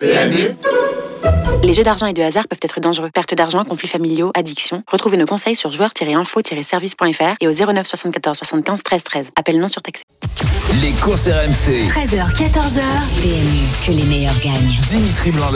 PMU les jeux d'argent et de hasard peuvent être dangereux. Perte d'argent, conflits familiaux, addiction. Retrouvez nos conseils sur joueurs-info-service.fr et au 09 74 75 13 13. Appel non surtaxé. Les courses RMC. 13h, 14h. PMU, que les meilleurs gagnent. Dimitri blanc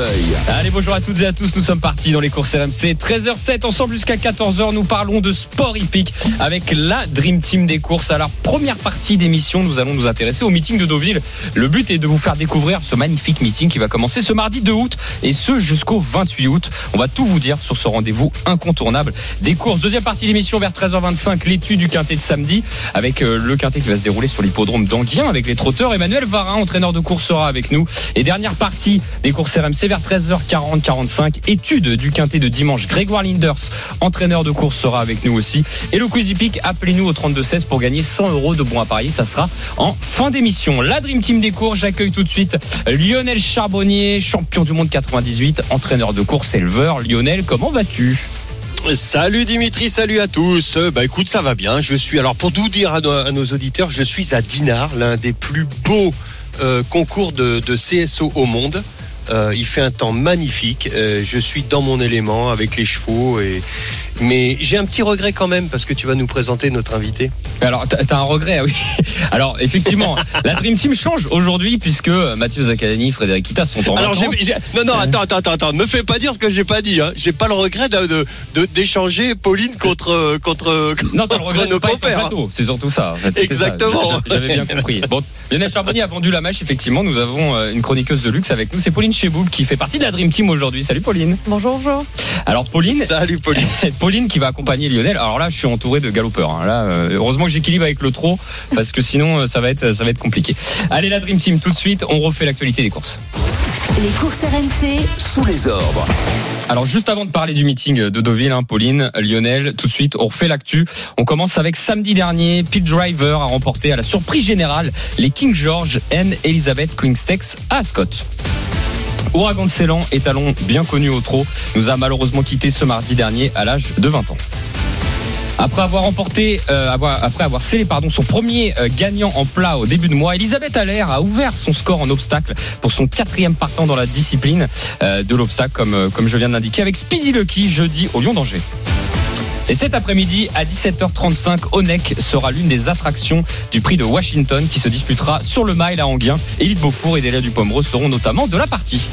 Allez, bonjour à toutes et à tous. Nous sommes partis dans les courses RMC. 13h07, ensemble jusqu'à 14h. Nous parlons de sport hippique avec la Dream Team des courses. Alors, première partie d'émission, nous allons nous intéresser au meeting de Deauville. Le but est de vous faire découvrir ce magnifique meeting qui va commencer ce mardi 2 août et ce jusqu'au 28 août. On va tout vous dire sur ce rendez-vous incontournable des courses. Deuxième partie d'émission vers 13h25, l'étude du quintet de samedi avec euh, le quintet qui va se dérouler sur l'hippodrome d'Anguien avec les trotteurs. Emmanuel Varin, entraîneur de course, sera avec nous. Et dernière partie des courses RMC vers 13h40-45, étude du quintet de dimanche. Grégoire Linders, entraîneur de course, sera avec nous aussi. Et le Peak, appelez-nous au 32-16 pour gagner 100 euros de bons à. Ça sera en fin d'émission. La Dream Team des courses, j'accueille tout de suite Lionel Charbonnier, champion du monde 98, entraîneur de course éleveur. Lionel, comment vas-tu Salut Dimitri, salut à tous. Bah écoute, ça va bien. Je suis alors pour tout dire à nos, auditeurs, je suis à Dinard, l'un des plus beaux euh, concours de, CSO au monde. Euh, il fait un temps magnifique. Euh, je suis dans mon élément avec les chevaux et, mais j'ai un petit regret quand même parce que tu vas nous présenter notre invité. Alors, t'as un regret, oui. Alors, effectivement, la Dream Team change aujourd'hui puisque Mathieu Zaccani, Frédéric Kita sont en Alors, non, non, attends, attends, attends, ne me fais pas dire ce que j'ai pas dit. Hein. J'ai pas le regret d'échanger Pauline contre contre. Non, t'as le regret de nos compères. Hein. C'est surtout ça. Exactement. J'avais bien compris. Bon, Lionel Charbonnier a vendu la mèche. Effectivement, nous avons euh, une chroniqueuse de luxe avec nous. C'est Pauline Cheboub qui fait partie de la Dream Team aujourd'hui. Salut Pauline. Bonjour, bonjour. Alors Pauline. Salut Pauline. Pauline qui va accompagner Lionel. Alors là, je suis entouré de galopeurs. Hein. Là, euh, heureusement que j'équilibre avec le trot parce que sinon, euh, ça va être, ça va être compliqué. Allez, la Dream Team, tout de suite, on refait l'actualité des courses. Les courses RMC sous les ordres. Alors juste avant de parler du meeting de Deauville, hein, Pauline, Lionel, tout de suite, on refait l'actu. On commence avec samedi dernier, Pete Driver a remporté à la surprise générale les King George and Elizabeth Queen Stakes à Ascot. Ouragan de Ceylan, étalon bien connu au trot, nous a malheureusement quitté ce mardi dernier à l'âge de 20 ans. Après avoir remporté, euh, après avoir scellé son premier euh, gagnant en plat au début de mois, Elisabeth Allaire a ouvert son score en obstacle pour son quatrième partant dans la discipline euh, de l'obstacle, comme, comme je viens de l'indiquer, avec Speedy Lucky jeudi au Lyon d'Angers. Et cet après-midi, à 17h35, Onek sera l'une des attractions du prix de Washington qui se disputera sur le mile à Anguien. Élite Beaufour et Delia Dupomereux seront notamment de la partie.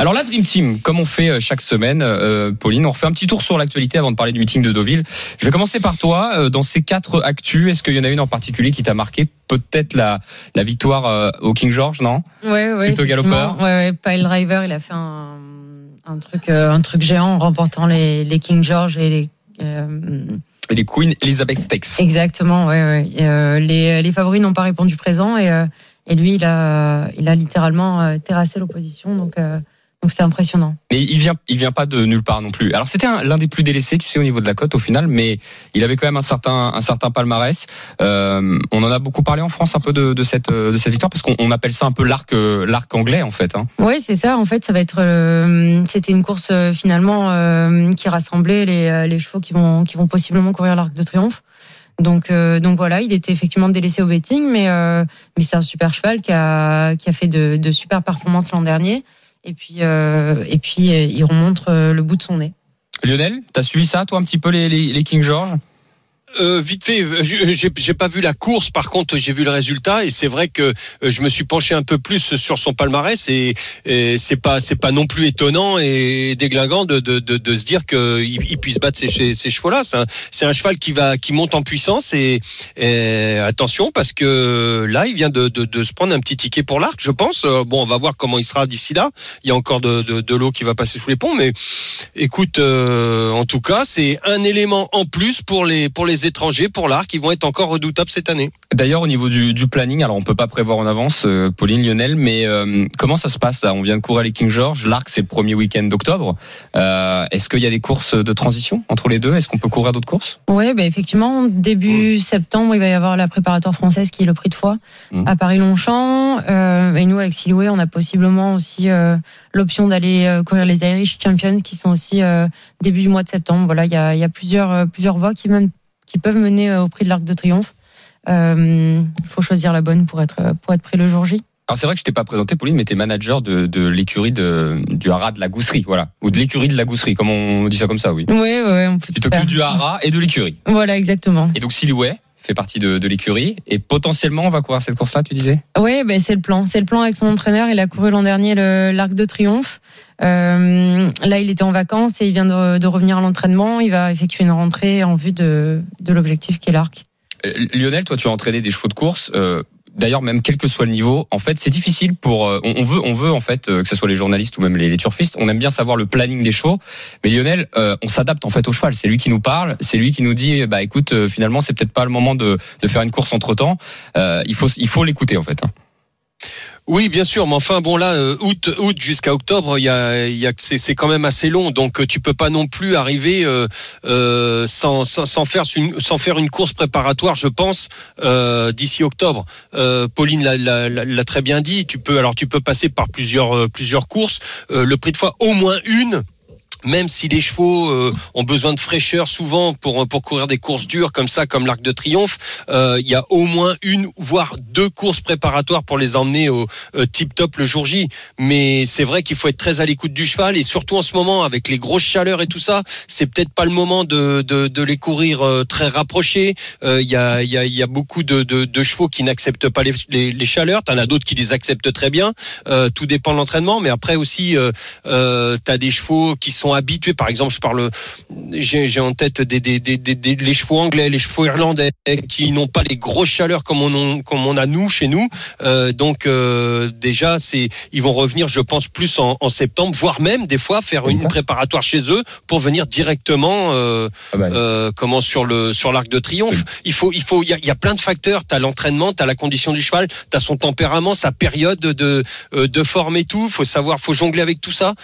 Alors la Dream Team, comme on fait euh, chaque semaine, euh, Pauline, on refait un petit tour sur l'actualité avant de parler du meeting de Deauville. Je vais commencer par toi. Euh, dans ces quatre actus, est-ce qu'il y en a une en particulier qui t'a marqué? Peut-être la, la victoire au King George, non? Oui, oui. Plutôt galopeur. Ouais, ouais, Pile Driver, il a fait un un truc, euh, un truc géant en remportant les, les King George et les. Euh, les Queen Elizabeth Stakes. Exactement, ouais, ouais. Euh, les, les favoris n'ont pas répondu présent et, et lui, il a, il a littéralement terrassé l'opposition. Donc, donc c'est impressionnant. Mais il vient, il vient pas de nulle part non plus. Alors c'était l'un des plus délaissés, tu sais, au niveau de la cote au final, mais il avait quand même un certain, un certain palmarès. Euh, on en a beaucoup parlé en France un peu de, de cette, de cette victoire parce qu'on appelle ça un peu l'arc, l'arc anglais en fait. Hein. Oui, c'est ça. En fait, ça va être, euh, c'était une course euh, finalement euh, qui rassemblait les, les chevaux qui vont, qui vont possiblement courir l'arc de triomphe. Donc, donc voilà, il était effectivement délaissé au betting, mais, mais c'est un super cheval qui a, qui a fait de, de super performances l'an dernier. Et puis, euh, et puis euh, il remonte euh, le bout de son nez. Lionel, t'as suivi ça, toi, un petit peu les, les King George? Euh, vite fait, j'ai pas vu la course, par contre j'ai vu le résultat et c'est vrai que euh, je me suis penché un peu plus sur son palmarès et, c'est pas c'est pas non plus étonnant et déglingant de, de, de, de se dire qu'il il puisse battre ces, ces chevaux-là. C'est un, un, cheval qui va qui monte en puissance et, attention parce que là il vient de, de, se prendre un petit ticket pour l'arc, je pense. Euh, bon, on va voir comment il sera d'ici là. Il y a encore de, l'eau qui va passer sous les ponts, mais écoute, en tout cas c'est un élément en plus pour les pour les étrangers pour l'arc qui vont être encore redoutables cette année. D'ailleurs, au niveau du, planning, alors on peut pas prévoir en avance, euh, Pauline, Lionel, mais euh, comment ça se passe là? On vient de courir les King George, l'arc c'est le premier week-end d'octobre. Euh, est-ce qu'il y a des courses de transition entre les deux? Est-ce qu'on peut courir d'autres courses? Oui, bah effectivement, début septembre, il va y avoir la préparatoire française qui est le prix de foie mmh. à Paris-Longchamp. et nous, avec Siloué, on a possiblement aussi l'option d'aller courir les Irish Champions qui sont aussi début du mois de septembre. Voilà, il y a, y a plusieurs, plusieurs voies qui même qui peuvent mener euh, au prix de l'Arc de Triomphe. Il euh, faut choisir la bonne pour être, pour être pris le jour J. Alors c'est vrai que je t'ai pas présenté, Pauline, mais t'es manager de, de l'écurie de, du haras de la gousserie, voilà. Ou de l'écurie de la gousserie, comme on dit ça comme ça, oui. Oui, oui, on peut Tu t'occupes du haras et de l'écurie. Voilà, exactement. Et donc Silouet fait partie de, de l'écurie. Et potentiellement, on va courir cette course-là, tu disais? Oui, ben c'est le plan. C'est le plan avec son entraîneur. Il a couru l'an dernier le- l'Arc de Triomphe. Euh, là, il était en vacances et il vient de, de revenir à l'entraînement. Il va effectuer une rentrée en vue de, de l'objectif qui est l'Arc. Euh, Lionel, toi, tu as entraîné des chevaux de course. euh, D'ailleurs, même quel que soit le niveau, en fait, c'est difficile pour. euh, On veut, on veut en fait euh, que ce soit les journalistes ou même les, turfistes. On aime bien savoir le planning des chevaux, mais Lionel, euh, on s'adapte en fait au cheval. C'est lui qui nous parle, c'est lui qui nous dit, bah écoute, finalement, c'est peut-être pas le moment de, de faire une course entre temps. il faut, il faut l'écouter en fait. Oui, bien sûr, mais enfin bon là, euh, août, août jusqu'à octobre, il y a, y a, c'est, quand même assez long, donc euh, tu peux pas non plus arriver euh, sans, sans, faire une, sans faire une course préparatoire, je pense, d'ici octobre. Euh, Pauline l'a, très bien dit. Tu peux, alors tu peux passer par plusieurs, plusieurs courses. Le prix de fois, au moins une. Même si les chevaux euh, ont besoin de fraîcheur souvent pour pour courir des courses dures comme ça, comme l'Arc de Triomphe, euh, il y a au moins une voire deux courses préparatoires pour les emmener au euh, tip top le jour J. Mais c'est vrai qu'il faut être très à l'écoute du cheval et surtout en ce moment avec les grosses chaleurs et tout ça, c'est peut-être pas le moment de, de, de les courir euh, très rapprochés. Euh, Il y, a, y, a, y a beaucoup de, de, chevaux qui n'acceptent pas les, les, chaleurs. T'en as d'autres qui les acceptent très bien. Euh, tout dépend de l'entraînement. Mais après aussi, euh, t'as des chevaux qui sont habitués. Par exemple, je parle, j'ai en tête des, des, des, des, les chevaux anglais, les chevaux irlandais qui n'ont pas les grosses chaleurs comme on, comme on a nous chez nous. Euh, donc euh, déjà, c'est ils vont revenir, je pense, plus en, en septembre, voire même des fois faire une préparatoire chez eux pour venir directement. Euh, Ah bah, comment sur le sur l'arc de triomphe. Il faut il faut il y a, il y a plein de facteurs. T'as l'entraînement, t'as la condition du cheval, t'as son tempérament, sa période de de forme et tout. Faut savoir, faut jongler avec tout ça.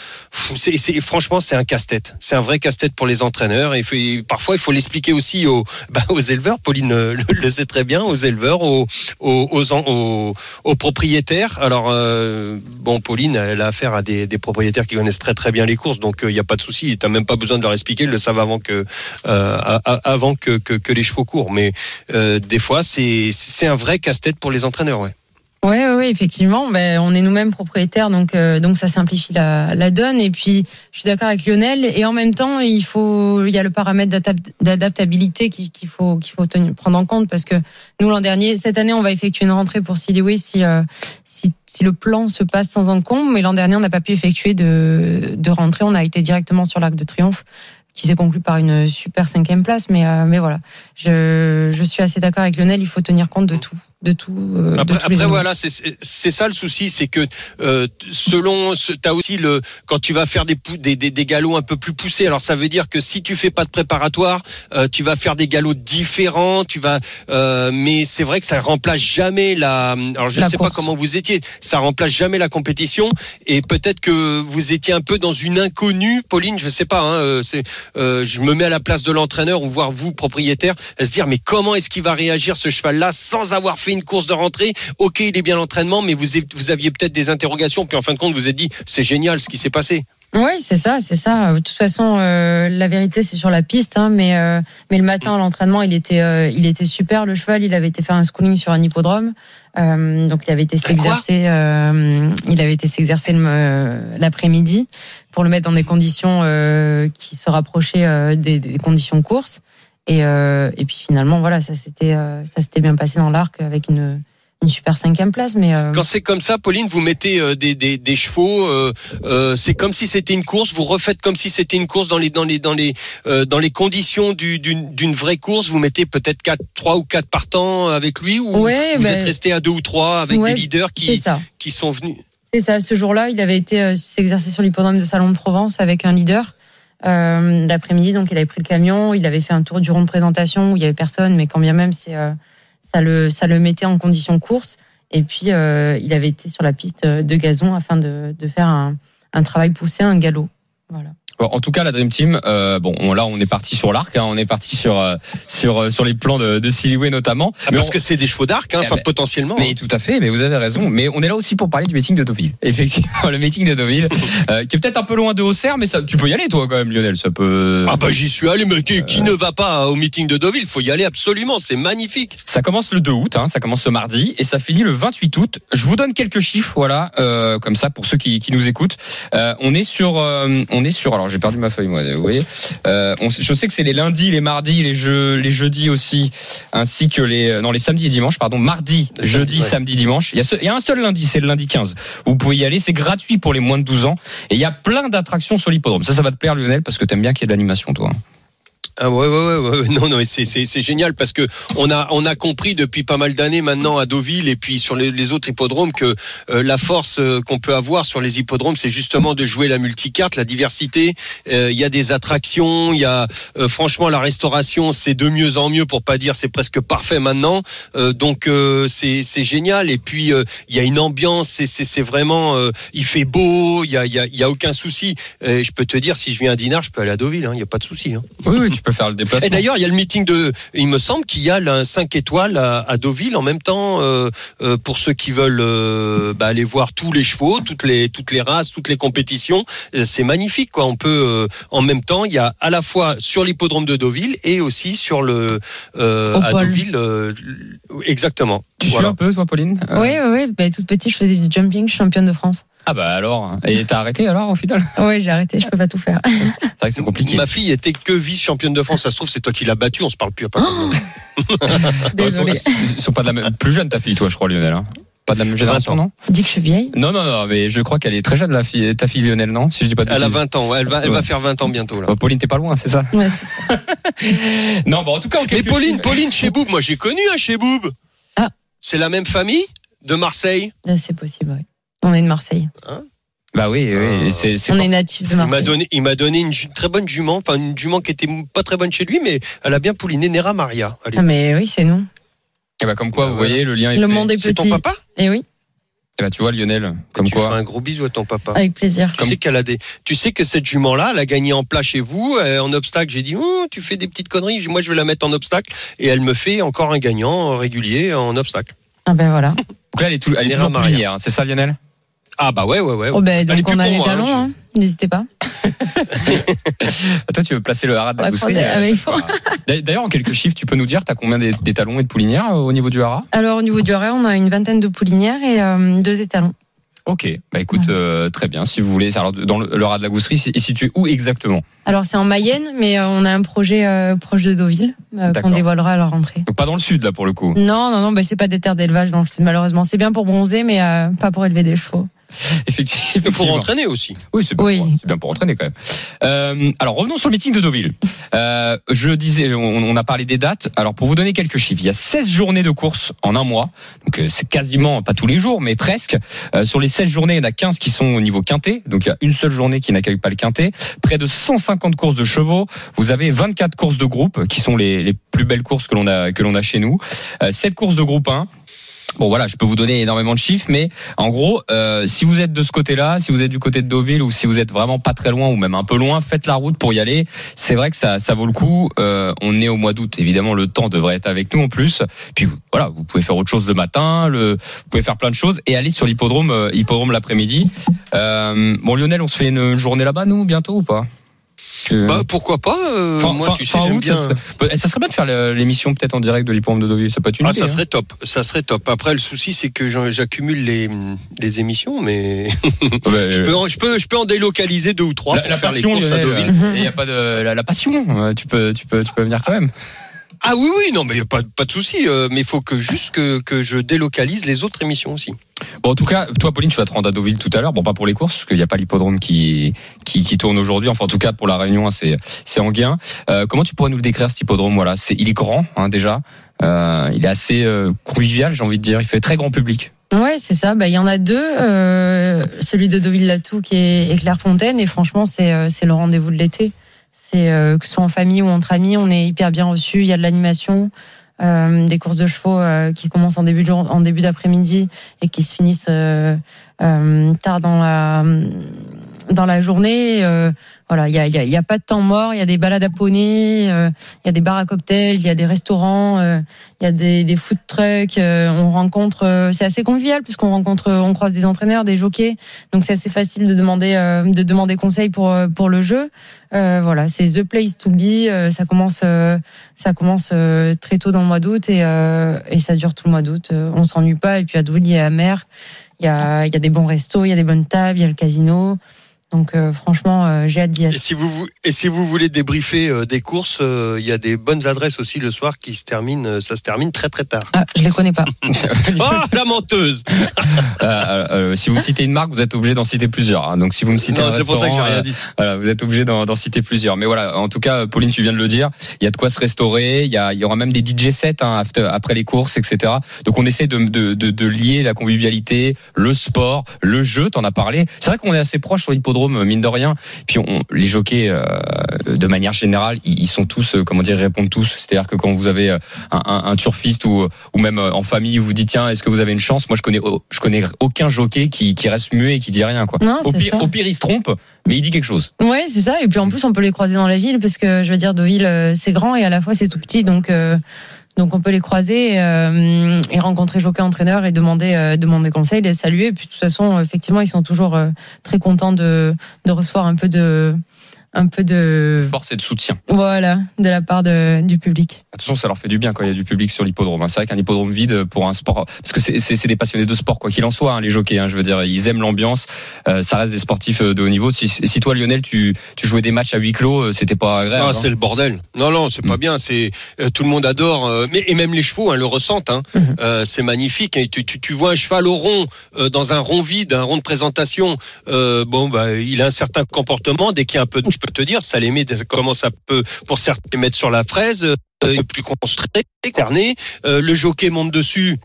C'est- franchement c'est un casse-tête. C'est un vrai casse-tête pour les entraîneurs. Il parfois il faut l'expliquer aussi aux bah, éleveurs. Pauline euh, le, sait très bien, aux éleveurs, aux propriétaires. Alors euh, bon, Pauline, elle a affaire à des, propriétaires qui connaissent très très bien les courses, donc il n'y a pas de souci. T'as même pas besoin de leur expliquer, ils le savent avant que euh, que, les chevaux courent. Mais euh, des fois, c'est c'est un vrai casse-tête pour les entraîneurs. Ouais. Oui, oui, effectivement. Ben, on est nous-mêmes propriétaires, donc, euh, donc ça simplifie la, la donne. Et puis, je suis d'accord avec Lionel. Et en même temps, il faut, il y a le paramètre d'adap- d'adaptabilité qu'il faut, qu'il faut tenir- prendre en compte parce que nous l'an dernier, cette année, on va effectuer une rentrée pour Silly si, euh, si, si le plan se passe sans encombre. Mais l'an dernier, on n'a pas pu effectuer de, de rentrée. On a été directement sur l'Arc de Triomphe qui s'est conclu par une super cinquième place. Mais, euh, mais voilà, je, je suis assez d'accord avec Lionel. Il faut tenir compte de tout, de tout. euh, de Après, tous les après éléments. voilà, c'est- ça le souci, c'est que euh, selon, tu as aussi le quand tu vas faire des, des, des, des galops un peu plus poussés. Alors ça veut dire que si tu fais pas de préparatoire, euh, tu vas faire des galops différents. Tu vas, mais c'est vrai que ça remplace jamais la. Alors je La sais pas comment vous étiez, ça remplace jamais la compétition. Et peut-être que vous étiez un peu dans une inconnue, Pauline. Je sais pas. Hein, c'est, je me mets à la place de l'entraîneur ou voir vous propriétaire, à se dire mais comment est-ce qu'il va réagir ce cheval-là sans avoir fait une course de rentrée Ok, il est bien l'entraînement, mais vous, vous aviez peut-être des interrogations, puis en fin de compte vous vous êtes dit c'est génial ce qui s'est passé. Oui, c'est ça, c'est ça. De toute façon, euh, la vérité, c'est sur la piste, hein, mais euh, mais le matin à l'entraînement, il était euh, il était super. Le cheval, il avait été faire un schooling sur un hippodrome, donc il avait été s'exercer, il avait été s'exercer l'après-midi pour le mettre dans des conditions qui se rapprochaient des, des conditions course. Et euh, et puis finalement, voilà, ça s'était euh, ça s'était bien passé dans l'arc avec une une super cinquième place, mais euh, Quand c'est comme ça, Pauline, vous mettez euh, des, des, des chevaux. euh, c'est comme si c'était une course. Vous refaites comme si c'était une course dans les dans les dans les dans les conditions du- d'une vraie course. Vous mettez peut-être quatre, trois ou quatre partants avec lui, ou Ouais, vous bah, êtes resté à deux ou trois avec ouais, des leaders qui sont venus? C'est ça. Ce jour-là, il avait été s'exercer sur l'hippodrome de Salon de Provence avec un leader. Euh, L'après-midi, donc il avait pris le camion, il avait fait un tour du rond de présentation où il y avait personne, mais quand bien même, c'est euh, ça le ça le mettait en condition course. Et puis euh, il avait été sur la piste de gazon afin de, de faire un, un travail poussé, un galop. Voilà. En tout cas, la Dream Team, euh, bon, on- là, on est parti sur l'arc, hein, on est parti sur euh, sur euh, sur les plans de, de Silly notamment. Ah, Mais parce on- que c'est des chevaux d'arc, hein, Eh enfin ben, potentiellement. Mais tout à fait, mais vous avez raison. Mais on est là aussi pour parler du meeting de Deauville. Effectivement, le meeting de Deauville, euh, qui est peut-être un peu loin de Auxerre, mais ça, tu peux y aller toi quand même, Lionel. Ça peut. Ah bah j'y suis allé, mais qui, qui ne va pas au meeting de Deauville? Faut y aller absolument, c'est magnifique. Ça commence le 2 août, hein, ça commence ce mardi et ça finit le 28 août. Je vous donne quelques chiffres, voilà, euh, comme ça pour ceux qui, qui nous écoutent. Euh, on est sur, euh, on est sur. Alors j'ai perdu ma feuille, moi. Vous voyez. Euh, on- je sais que c'est les lundis, les mardis, les jeux, les jeudis aussi, ainsi que les, non les samedis et dimanches, pardon, mardi, jeudi, samedi, ouais. samedi, dimanche. Il y a, ce- il y a un seul lundi, c'est le lundi 15. Vous pouvez y aller, c'est gratuit pour les moins de 12 ans et il y a plein d'attractions sur l'hippodrome. Ça, ça va te plaire, Lionel, parce que t'aimes bien qu'il y ait de l'animation, toi. Ah ouais, ouais, ouais, ouais, non, non, c'est, c'est, c'est génial parce que on a, on a compris depuis pas mal d'années maintenant à Deauville et puis sur les, autres hippodromes que euh, la force euh, qu'on peut avoir sur les hippodromes, c'est justement de jouer la multicarte, la diversité. Euh, Il y a des attractions, il y a euh, franchement la restauration, c'est de mieux en mieux pour pas dire c'est presque parfait maintenant. Donc c'est, génial et puis il y a une ambiance, c'est, vraiment, il fait beau, il y a, y a, y a aucun souci. Euh, je peux te dire si je viens à Dinard, je peux aller à Deauville, hein, il y a pas de souci. Hein. Peux faire le déplacement. Et d'ailleurs, il y a le meeting de. Il me semble qu'il y a un 5 étoiles à, à Deauville en même temps euh, euh, pour ceux qui veulent euh, bah, aller voir tous les chevaux, toutes les toutes les races, toutes les compétitions. C'est magnifique, quoi. On peut euh, en même temps, il y a à la fois sur l'hippodrome de Deauville et aussi sur le euh, à. Deauville. euh, exactement. Tu suis Voilà. un peu, toi, Pauline? Euh, Oui, oui, oui. Bah, toute petite, je faisais du jumping, je suis championne de France. Ah bah alors, et t'as arrêté alors au final? Oui, j'ai arrêté, je peux pas tout faire. C'est vrai que c'est compliqué. Ma fille était que vice-championne de France. Ça se trouve, c'est toi qui l'as battue. On se parle plus. Désolée. Ils sont, ils sont pas de la même, plus jeune ta fille, toi, je crois, Lionel. hein pas de la même génération, 20 non? Dis que je suis vieille. Non, non, non, mais je crois qu'elle est très jeune, la fille, ta fille Lionel, non? Si je dis pas de Elle a bêtises. 20 ans. ouais, Elle va, elle Ouais. va faire 20 ans bientôt là. Bah, Pauline, t'es pas loin, c'est ça? Ouais, c'est ça. Non, bon, en tout cas, en Mais Pauline, chiffres- Pauline chez Boub, moi j'ai connu un chez Boub. Ah. C'est la même famille de Marseille? C'est possible, oui. On est de Marseille. Bah oui, oui, c'est, c'est On est natif de Il m'a Marseille. donné, il m'a donné une ju- très bonne jument, enfin une jument qui était pas très bonne chez lui, mais elle a bien pouliné Nera Maria. Allez. Ah, mais oui, c'est nous. Eh bah, comme quoi, Bah, vous voilà. voyez, le lien est Le fait. monde est C'est ton petit. papa Et oui, Eh bah, tu vois, Lionel, comme Tu quoi. feras un gros bisou à ton papa. avec plaisir. Tu Comme- sais qu'elle a des, tu sais que cette jument-là, elle a gagné en plat chez vous, euh, en obstacle. J'ai dit, Oh, tu fais des petites conneries. Moi, je vais la mettre en obstacle, et elle me fait encore un gagnant régulier en obstacle. Ah ben voilà. Donc là, elle est, tout, elle est Nera toujours hein, c'est ça, Lionel? Ah bah ouais, ouais, ouais. Oh est donc on a les talons, hein. n'hésitez pas. Toi, tu veux placer le haras de la croisée, euh, ah, D'ailleurs, en quelques chiffres, tu peux nous dire, t'as combien des, des talons et de poulinières euh, au niveau du haras? Alors au niveau du horaire, on a une vingtaine de poulinières et euh, deux étalons. Ok, bah écoute, Ouais. euh, très bien. Si vous voulez, alors dans le, le ras de la Gousserie, est situé où exactement? Alors c'est en Mayenne, mais euh, on a un projet euh, proche de Deauville euh, qu'on dévoilera à la rentrée. Donc pas dans le sud là pour le coup? Non, non, non, bah, c'est pas des terres d'élevage dans le sud, malheureusement. C'est bien pour bronzer, mais euh, pas pour élever des chevaux. Effectivement. Faut entraîner aussi. Oui, c'est bien, Oui. Pour, c'est bien pour entraîner quand même. Euh, alors revenons sur le meeting de Deauville. Euh, je disais, on, on a parlé des dates. Alors pour vous donner quelques chiffres, il y a 16 journées de course en un mois. Donc euh, c'est quasiment pas tous les jours, mais presque. Euh, sur les 16 journées, il y en a 15 qui sont au niveau quintet. Donc il y a une seule journée qui n'accueille pas le quintet. Près de 150 courses de chevaux. Vous avez 24 courses de groupe qui sont les, les plus belles courses que l'on a que l'on a chez nous. Euh, 7 courses de groupe 1. Bon voilà, je peux vous donner énormément de chiffres, mais en gros, euh, si vous êtes de ce côté-là, si vous êtes du côté de Deauville ou si vous êtes vraiment pas très loin ou même un peu loin, faites la route pour y aller. C'est vrai que ça, ça vaut le coup. Euh, on est au mois d'août, évidemment, le temps devrait être avec nous en plus. Puis voilà, vous pouvez faire autre chose le matin, le, vous pouvez faire plein de choses et aller sur l'hippodrome, euh, l'après-midi. Euh, bon Lionel, on se fait une journée là-bas nous bientôt ou pas? Bah pourquoi pas euh, fin- Moi, fin- tu sais, j'aime bien. ça, serait, bah, ça serait bien de faire l'émission peut-être en direct de l'hippodrome de Deauville. Ça peut être une Ah, idée, ça hein. serait top, ça serait top. Après, le souci, c'est que j'accumule les, les émissions, mais Ouais, je peux, en, je peux, je peux en délocaliser deux ou trois la, pour la faire les passion, courses à Lionel, Deauville. il y a pas de la, la passion. euh, Tu peux, tu peux, tu peux venir quand même. Ah oui, oui, non, mais pas, pas de souci. euh, mais il faut que juste que, que je délocalise les autres émissions aussi. Bon, en tout cas, toi, Pauline, tu vas te rendre à Deauville tout à l'heure. Bon, pas pour les courses, parce qu'il n'y a pas l'hippodrome qui, qui, qui tourne aujourd'hui. Enfin, en tout cas, pour la réunion, hein, c'est, c'est Anguien. Euh, comment tu pourrais nous le décrire, cet hippodrome? Voilà, c'est, il est grand, hein, déjà. Euh, il est assez euh, convivial, j'ai envie de dire. Il fait très grand public. Ouais, c'est ça. Bah, il y en a deux. euh, celui de Deauville-Latou qui est et Clairefontaine. Et franchement, c'est c'est le rendez-vous de l'été. Euh, que ce soit en famille ou entre amis, on est hyper bien reçus. Il y a de l'animation, euh, des courses de chevaux euh, qui commencent en début d'après-midi et qui se finissent tard dans la dans la journée. euh, voilà, il y a, y, a, y a pas de temps mort. Il y a des balades à poney, euh, il y a des bars à cocktails, il y a des restaurants, euh, il y a des, des food trucks. euh, on rencontre, euh, c'est assez convivial puisqu'on rencontre, on croise des entraîneurs, des jockeys. Donc c'est assez facile de demander, euh, de demander conseil pour euh, pour le jeu. Euh, voilà, c'est the place to be. Euh, ça commence, euh, ça commence euh, très tôt dans le mois d'août et euh, et ça dure tout le mois d'août. Euh, on s'ennuie pas. Et puis à Deauville, il y a la mer. Il y a, des bons restos, il y a des bonnes tables, il y a le casino. Donc euh, franchement, euh, j'ai hâte d'y Et être. si vous vou- et si vous voulez débriefer euh, des courses, euh, il y a des bonnes adresses aussi le soir qui se terminent. euh, Ça se termine très très tard. Ah, je les connais pas. Ah la menteuse Euh, euh, si vous citez une marque, vous êtes obligé d'en citer plusieurs. hein. Donc si vous me citez Non, un c'est pour ça que j'ai rien euh, dit. Voilà, vous êtes obligé d'en d'en citer plusieurs. Mais voilà, en tout cas, Pauline, tu viens de le dire, il y a de quoi se restaurer. Il y, a, il y aura même des DJ sets hein, after- après les courses, etc. Donc on essaie de, de, de, de lier la convivialité, le sport, le jeu. T'en as parlé. C'est vrai qu'on est assez proche sur l'hippodrome, mine de rien. Puis on, les jockeys, euh, de manière générale, ils, sont tous, euh, comment dire, ils répondent tous. C'est-à-dire que quand vous avez euh, un, un, un turfiste ou, ou même en famille, vous dites tiens, est-ce que vous avez une chance? Moi, je connais, je connais aucun jockey qui, qui reste muet et qui dit rien. Quoi. Non, Au pire, ça. au pire, il se trompe, mais il dit quelque chose. Ouais, c'est ça. Et puis en plus, on peut les croiser dans la ville parce que je veux dire, Deauville, c'est grand et à la fois c'est tout petit, donc euh, donc on peut les croiser euh, et rencontrer jockey entraîneur et demander euh, demander conseil, les saluer. Et puis de toute façon, effectivement, ils sont toujours euh, très contents de de recevoir un peu de un peu de Force et de soutien. voilà de la part de, du public. Attention, ça leur fait du bien quand il y a du public sur l'hippodrome. hein. C'est vrai qu'un hippodrome vide pour un sport, parce que c'est- des passionnés de sport, quoi qu'il en soit, hein, les jockeys. hein, je veux dire, ils aiment l'ambiance. Euh, ça reste des sportifs euh, de haut niveau. Si, si toi, Lionel, tu, tu jouais des matchs à huis clos, euh, c'était pas agréable. Non, hein. c'est le bordel. Non, non, c'est pas Mm. bien. C'est euh, tout le monde adore, euh, mais et même les chevaux hein, le ressentent. Euh, c'est magnifique. Et tu, tu, tu vois un cheval au rond euh, dans un rond vide, un rond de présentation. Euh, bon, bah, il a un certain comportement. Dès qu'il y a un peu, de, peux te dire, ça les met. Comment ça peut, pour certains, les mettre sur la fraise. Euh, plus construit, carné. Euh, le jockey monte dessus.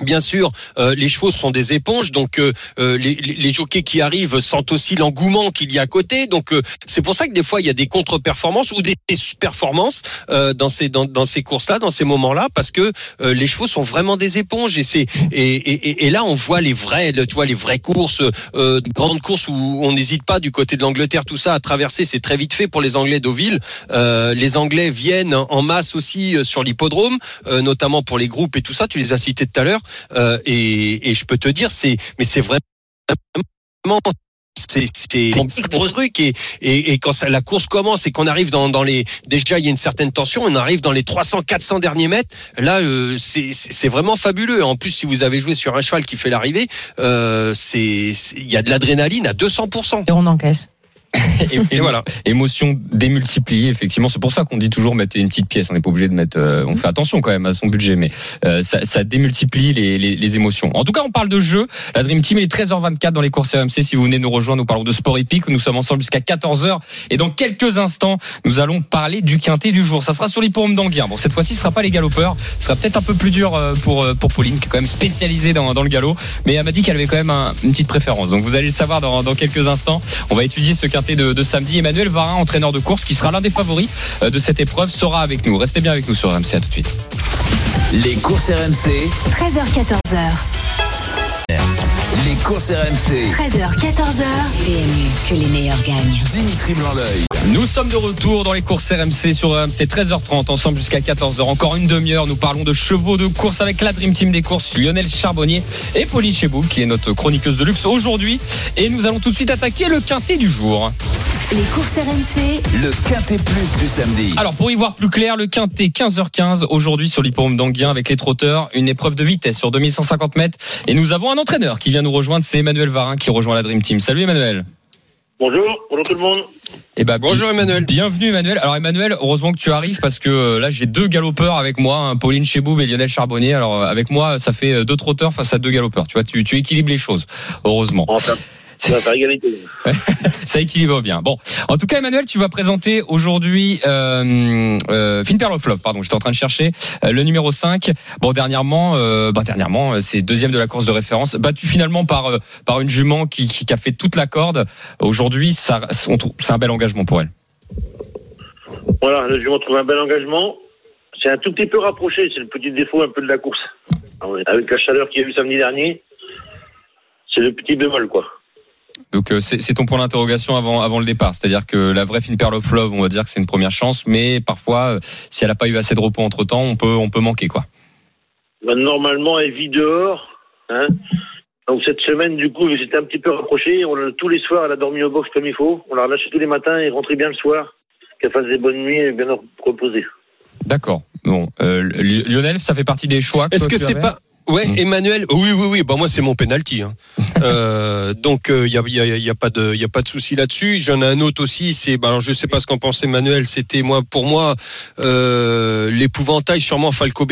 Bien sûr, euh, les chevaux sont des éponges, donc euh, euh, les, les, jockeys qui arrivent sentent aussi l'engouement qu'il y a à côté. Donc euh, c'est pour ça que des fois il y a des contre-performances ou des performances euh, dans ces dans, dans ces courses-là, dans ces moments-là, parce que euh, les chevaux sont vraiment des éponges et c'est et, et, et- là on voit les vrais, tu vois les vraies courses, de grandes courses où on n'hésite pas du côté de l'Angleterre, tout ça à traverser, c'est très vite fait pour les Anglais d'Auville. Les Anglais viennent en masse aussi sur l'hippodrome, notamment pour les groupes et tout ça. Tu les as cités tout à l'heure. Euh, et, et je peux te dire, c'est, mais c'est vraiment, c'est, gros truc et, et, et quand ça, la course commence et qu'on arrive dans, dans les, déjà il y a une certaine tension, on arrive dans les 300, 400 derniers mètres. Là, euh, c'est, vraiment fabuleux. En plus, si vous avez joué sur un cheval qui fait l'arrivée, euh, c'est, c'est- il y a de l'adrénaline à 200%. Et on encaisse. Et, voilà. Émotion démultipliée, effectivement. C'est pour ça qu'on dit toujours mettre une petite pièce. On n'est pas obligé de mettre. euh, on fait attention quand même à son budget, mais euh, ça, ça démultiplie les, les, les émotions. En tout cas, on parle de jeu. La Dream Team est 13h24 dans les courses RMC. Si vous venez nous rejoindre, nous parlons de sport épique. Nous sommes ensemble jusqu'à 14h. Et dans quelques instants, nous allons parler du quintet du jour. Ça sera sur l'hippodrome d'Anguien. Bon, cette fois-ci, ce sera pas les galopeurs. Ce sera peut-être un peu plus dur euh, pour euh, pour Pauline, qui est quand même spécialisée dans, dans le galop. Mais elle m'a dit qu'elle avait quand même un- une petite préférence. Donc vous allez le savoir dans, dans quelques instants. On va étudier ce quintet de, de samedi. Emmanuel Varin, entraîneur de course, qui sera l'un des favoris euh, de cette épreuve, sera avec nous. Restez bien avec nous sur RMC. À tout de suite. Les courses RMC. 13h14h. Les courses RMC. 13h, 14h. PMU, que les meilleurs gagnent. Dimitri Blanc-L'œil. Nous sommes de retour dans les courses RMC sur RMC 13h30 ensemble jusqu'à 14h. Encore une demi-heure. Nous parlons de chevaux de course avec la Dream Team des courses, Lionel Charbonnier et Pauline Chebou, qui est notre chroniqueuse de luxe aujourd'hui. Et nous allons tout de suite attaquer le quintet du jour. Les courses RMC, Le quintet plus du samedi. Alors pour y voir plus clair, le quintet 15h15 aujourd'hui sur l'hippodrome d'Anguien avec les trotteurs, une épreuve de vitesse sur 2150 mètres. Et nous avons un entraîneur qui vient nous rejoindre, c'est Emmanuel Varin qui rejoint la Dream Team. Salut Emmanuel. Bonjour, bonjour tout le monde. Eh ben, Bonjour Emmanuel. Bienvenue Emmanuel. Alors Emmanuel, heureusement que tu arrives parce que euh, là j'ai deux galopeurs avec moi, hein, Pauline Cheboub et Lionel Charbonnier. Alors euh, avec moi, ça fait euh, deux trotteurs face à deux galopeurs. Tu vois, tu, tu équilibres les choses. Heureusement, Enfin, ça va faire égalité. ça équilibre bien. Bon, en tout cas Emmanuel, tu vas présenter aujourd'hui euh, euh, Finn Perloflov, pardon, j'étais en train de chercher euh, le numéro 5. Bon, dernièrement, euh, bah, dernièrement, euh, c'est deuxième de la course de référence, battu finalement par euh, par une jument qui, qui, qui a fait toute la corde. Aujourd'hui, ça, on trouve- c'est un bel engagement pour elle. Voilà, là, je me retrouve un bel engagement. C'est un tout petit peu rapproché, c'est le petit défaut un peu de la course. Ah Avec la chaleur qu'il y a eu samedi dernier, c'est le petit bémol, quoi. Donc euh, c'est c'est ton point d'interrogation avant avant le départ, c'est-à-dire que la vraie fine Pearl of Love, on va dire que c'est une première chance, mais parfois euh, si elle n'a pas eu assez de repos entre temps, on peut on peut manquer quoi. Ben, normalement, elle vit dehors. Hein. Donc cette semaine, du coup, j'étais un petit peu rapproché. On, tous les soirs, elle a dormi au box comme il faut. On l'a relâchée tous les matins et rentrée bien le soir. Qu'elle fasse des bonnes nuits et bien reposer. D'accord. Bon, euh, Li- Lionel, ça fait partie des choix. Est-ce que tu c'est avais pas Ouais, Mm. Emmanuel. Oui, oui, oui. Bah moi, c'est mon penalty. Hein. Euh, donc, il y a, y a- y a pas de, y a pas de souci là-dessus. J'en ai un autre aussi. C'est, bah, alors, je sais pas ce qu'en pense Emmanuel. C'était moi, pour moi, euh, l'épouvantail, sûrement Falco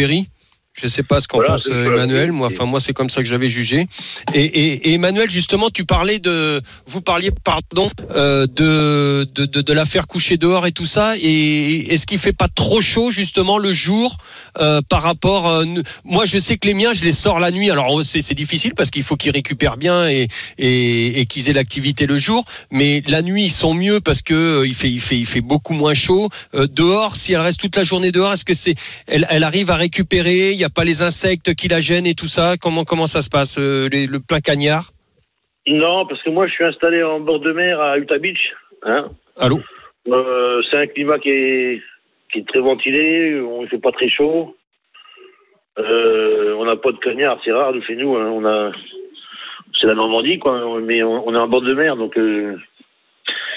Je sais pas ce qu'en Voilà, pense euh. Emmanuel. Moi, enfin, moi, c'est comme ça que j'avais jugé. Et, et, et Emmanuel, justement, tu parlais de, vous parliez, pardon, euh, de, de, de, de la faire coucher dehors et tout ça. Et est-ce qu'il fait pas trop chaud justement le jour euh, par rapport euh, Moi, je sais que les miens, je les sors la nuit. Alors, c'est c'est difficile parce qu'il faut qu'ils récupèrent bien et, et, et qu'ils aient l'activité le jour. Mais la nuit, ils sont mieux parce que il fait, il fait, il fait beaucoup moins chaud. Dehors, si elle reste toute la journée dehors, est-ce que c'est, elle, elle arrive à récupérer? N'y a pas les insectes qui la gênent et tout ça Comment, comment ça se passe euh, les- Le plein cagnard? Non, parce que moi, je suis installé en bord de mer à Utah Beach. Hein. Allô? Euh, c'est un climat qui est, qui est très ventilé. On ne fait pas très chaud. Euh, on n'a pas de cagnard, c'est rare de chez nous. hein. On a, c'est la Normandie, quoi. Mais on, on est en bord de mer, donc. euh,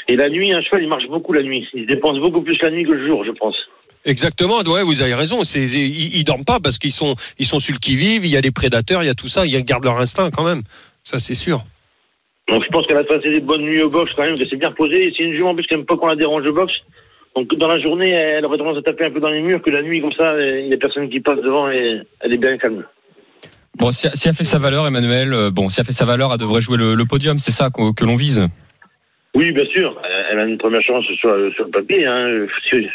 Et la nuit, un cheval, il marche beaucoup la nuit. Il dépense beaucoup plus la nuit que le jour, je pense. Exactement, ouais, vous avez raison. C'est, ils, ils dorment pas parce qu'ils sont, ils sont sur le qui-vive. Il y a les prédateurs, il y a tout ça. Ils gardent leur instinct quand même. Ça, c'est sûr. Donc je pense qu'elle a passé des bonnes nuits au box quand même, qu'elle s'est bien reposée. C'est une jument en plus qui n'aime pas qu'on la dérange au box. Donc dans la journée, elle aurait tendance à taper un peu dans les murs, que la nuit, comme ça, il n'y a personne qui passe devant et elle est bien calme. Bon, si, si elle fait sa valeur, Emmanuel, euh, bon, si elle fait sa valeur, elle devrait jouer le, le podium, c'est ça que l'on vise? Oui, bien sûr. Elle- Elle a une première chance sur, sur le papier. Hein. Si-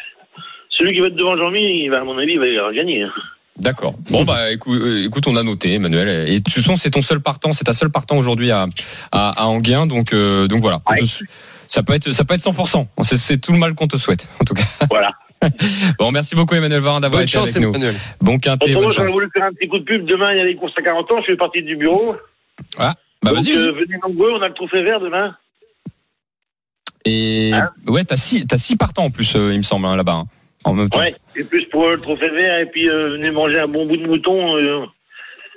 Celui qui va être devant Jean-Mi, il va, à mon avis, il va gagner. hein. D'accord. Bon bah écoute, euh, écoute, on a noté, Emmanuel. Et de toute façon, c'est ton seul partant, c'est ta seule partant aujourd'hui à, à, à Anguien, donc euh, donc voilà. Ouais. Ça peut être ça peut être 100%. C'est, tout le mal qu'on te souhaite, en tout cas. Voilà. Bon, merci beaucoup Emmanuel Varin d'avoir été chance, avec nous. Emmanuel. Bon quintet, Autrement, bonne j'aurais voulu faire un petit coup de pub. Demain, il y a les courses à 40 ans. Je fais partie du bureau. Bah Donc, vas-y. euh, venez nombreux. On a le trophée vert demain. Et Hein ouais, t'as six t'as six partants en plus, euh, il me semble hein, là-bas. hein, en même temps. Ouais. Et plus pour le trophée vert. Et puis, euh, venez manger un bon bout de mouton. euh,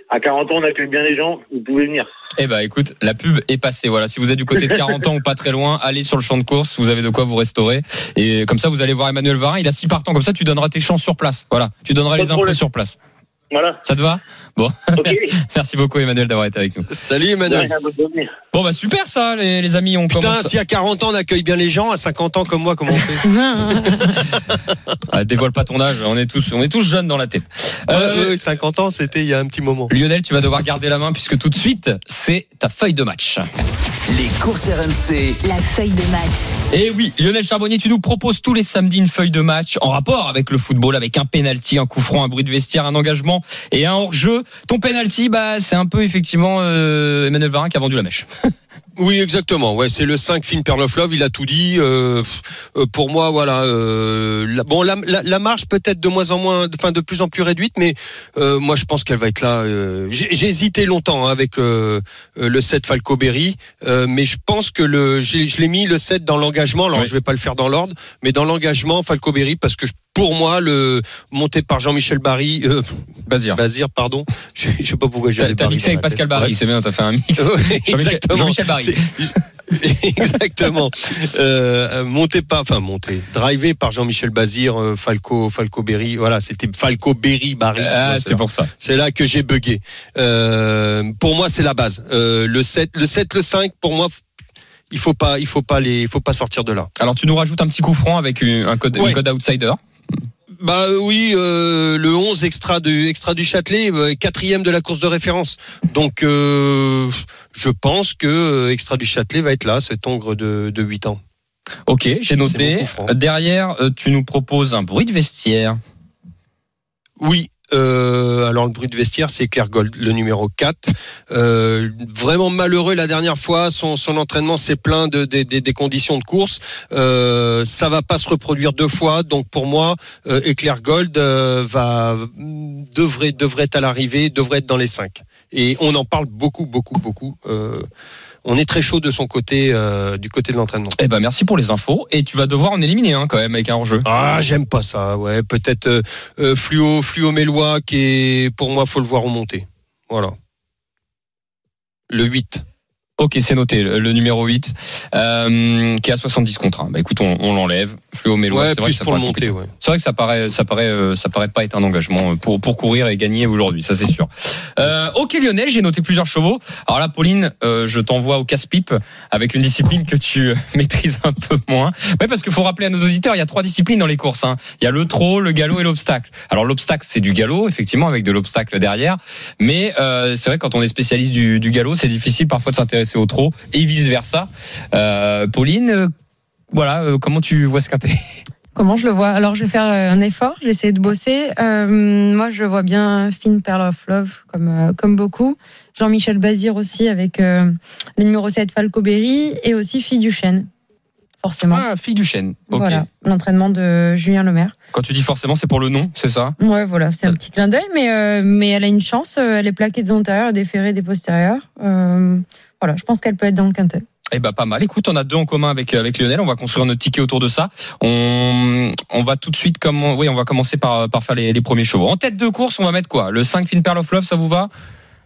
à 40 ans, on accueille bien les gens. Vous pouvez venir. Eh bah écoute, la pub est passée. Voilà, si vous êtes du côté de 40 ans ou pas très loin, allez sur le champ de course, vous avez de quoi vous restaurer. Et comme ça, vous allez voir Emmanuel Varin, il a six partants. Comme ça, tu donneras tes chances sur place. Voilà, tu donneras Pas les infos sur place. Voilà. Ça te va Bon, OK. merci beaucoup Emmanuel d'avoir été avec nous. Salut Emmanuel. Bon bah super ça, les, les amis, on Putain, commence. si à 40 ans on accueille bien les gens, à 50 ans comme moi, comment on fait Ah, dévoile pas ton âge, on est tous, on est tous jeunes dans la tête. Euh, ouais, ouais, 50 ans, c'était il y a un petit moment. Lionel, tu vas devoir garder la main puisque tout de suite, c'est ta feuille de match. Les courses RMC. La feuille de match. Et oui, Lionel Charbonnier, tu nous proposes tous les samedis une feuille de match en rapport avec le football, avec un penalty, un coup franc, un bruit de vestiaire, un engagement et un hors-jeu. Ton penalty, bah, c'est un peu effectivement euh, Emmanuel Varin qui a vendu la mèche. Oui, exactement. Ouais, c'est le 5 Finn Pearl of Love. Il a tout dit. Euh, euh, pour moi, voilà. Euh, la, bon, la, la, la marche peut-être de moins en moins, enfin de plus en plus réduite, mais euh, moi je pense qu'elle va être là. J'ai hésité longtemps hein, avec le 7 Falco Berry, mais je pense que le, je l'ai mis le 7 dans l'engagement. Alors Oui. je vais pas le faire dans l'ordre, mais dans l'engagement Falco Berry parce que je- pour moi le monté par Jean-Michel Barry, euh, Bazir. Bazir, pardon. Je, je sais pas pourquoi j'ai T'as t'as mixé avec Pascal Barry, c'est bien, t'as fait un mix. Ouais, Jean-Michel- exactement. Barry. Exactement. Euh, monté par, enfin monté, drivé par Jean-Michel Bazir, euh, Falco, Falco Berry. Voilà, c'était Falco Berry Barry. Ah, c'est pour ça. c'est là que j'ai bugué. Euh, pour moi, c'est la base. Euh, le 7, le 7, le 5, pour moi, il faut pas, il faut pas les, il faut pas sortir de là. Alors tu nous rajoutes un petit coup franc avec un code, Ouais. une code outsider. Bah oui, euh, le 11 extra du extra du Châtelet, euh, quatrième de la course de référence. Donc euh, je pense que euh, extra du Châtelet va être là, cet ongre de, de 8 ans. Ok, j'ai noté. Derrière, euh, tu nous proposes un bruit de vestiaire. Oui. Euh, alors le bruit de vestiaire, c'est Claire Gold, le numéro 4. Euh, vraiment malheureux la dernière fois, son, son entraînement s'est plein de, des- des- conditions de course. Euh, ça va pas se reproduire deux fois, donc pour moi, euh, Eclair Gold euh, va devrait devrait être à l'arrivée, devrait être dans les cinq. Et on en parle beaucoup, beaucoup, beaucoup. On est très chaud de son côté, euh, du côté de l'entraînement. Eh ben merci pour les infos. Et tu vas devoir en éliminer un quand même avec un hors-jeu. Ah, j'aime pas ça. Ouais, peut-être euh, euh, Fluo, Fluo Mélois, qui est, pour moi, faut le voir remonter. Voilà. Le 8. Ok, c'est noté, le, le numéro 8, euh, qui a 70 contre 1. Bah écoute, on, on l'enlève. Fluo Mélois, Ouais, c'est vrai que ça pour le monter, ouais. C'est vrai que ça paraît, ça paraît, euh, ça paraît pas être un engagement pour pour courir et gagner aujourd'hui, ça c'est sûr. Euh, ok Lionel, j'ai noté plusieurs chevaux. Alors là, Pauline, euh, je t'envoie au casse-pipe avec une discipline que tu euh, maîtrises un peu moins. Ouais, parce qu'il faut rappeler à nos auditeurs, il y a trois disciplines dans les courses. hein. Il y a le trot, le galop et l'obstacle. Alors l'obstacle, c'est du galop, effectivement, avec de l'obstacle derrière. Mais euh, c'est vrai quand on est spécialiste du, du galop, c'est difficile parfois de s'intéresser au trot et vice versa. Euh, Pauline, euh, voilà, euh, comment tu vois ce quintet Comment je le vois? Alors, je vais faire euh, un effort, j'essaie de bosser. Euh, moi, je vois bien Finn Pearl of Love, comme, euh, comme beaucoup. Jean-Michel Bazir aussi, avec le numéro 7, Falco Berry, et aussi Fille du Chêne, forcément. Ah, fille du chêne. Ok. Voilà, l'entraînement de Julien Lemaire. Quand tu dis forcément, c'est pour le nom, c'est ça? Ouais, voilà, c'est un petit clin d'œil, mais, euh, mais elle a une chance. Elle est plaquée des antérieurs, des ferrés des postérieurs. Voilà, je pense qu'elle peut être dans le quintet. Eh ben pas mal. Écoute, on a deux en commun avec avec Lionel. On va construire notre ticket autour de ça. On on va tout de suite comme oui, on va commencer par par faire les, les premiers chevaux. En tête de course, on va mettre quoi? Le 5 Fin Pearl of Love, ça vous va?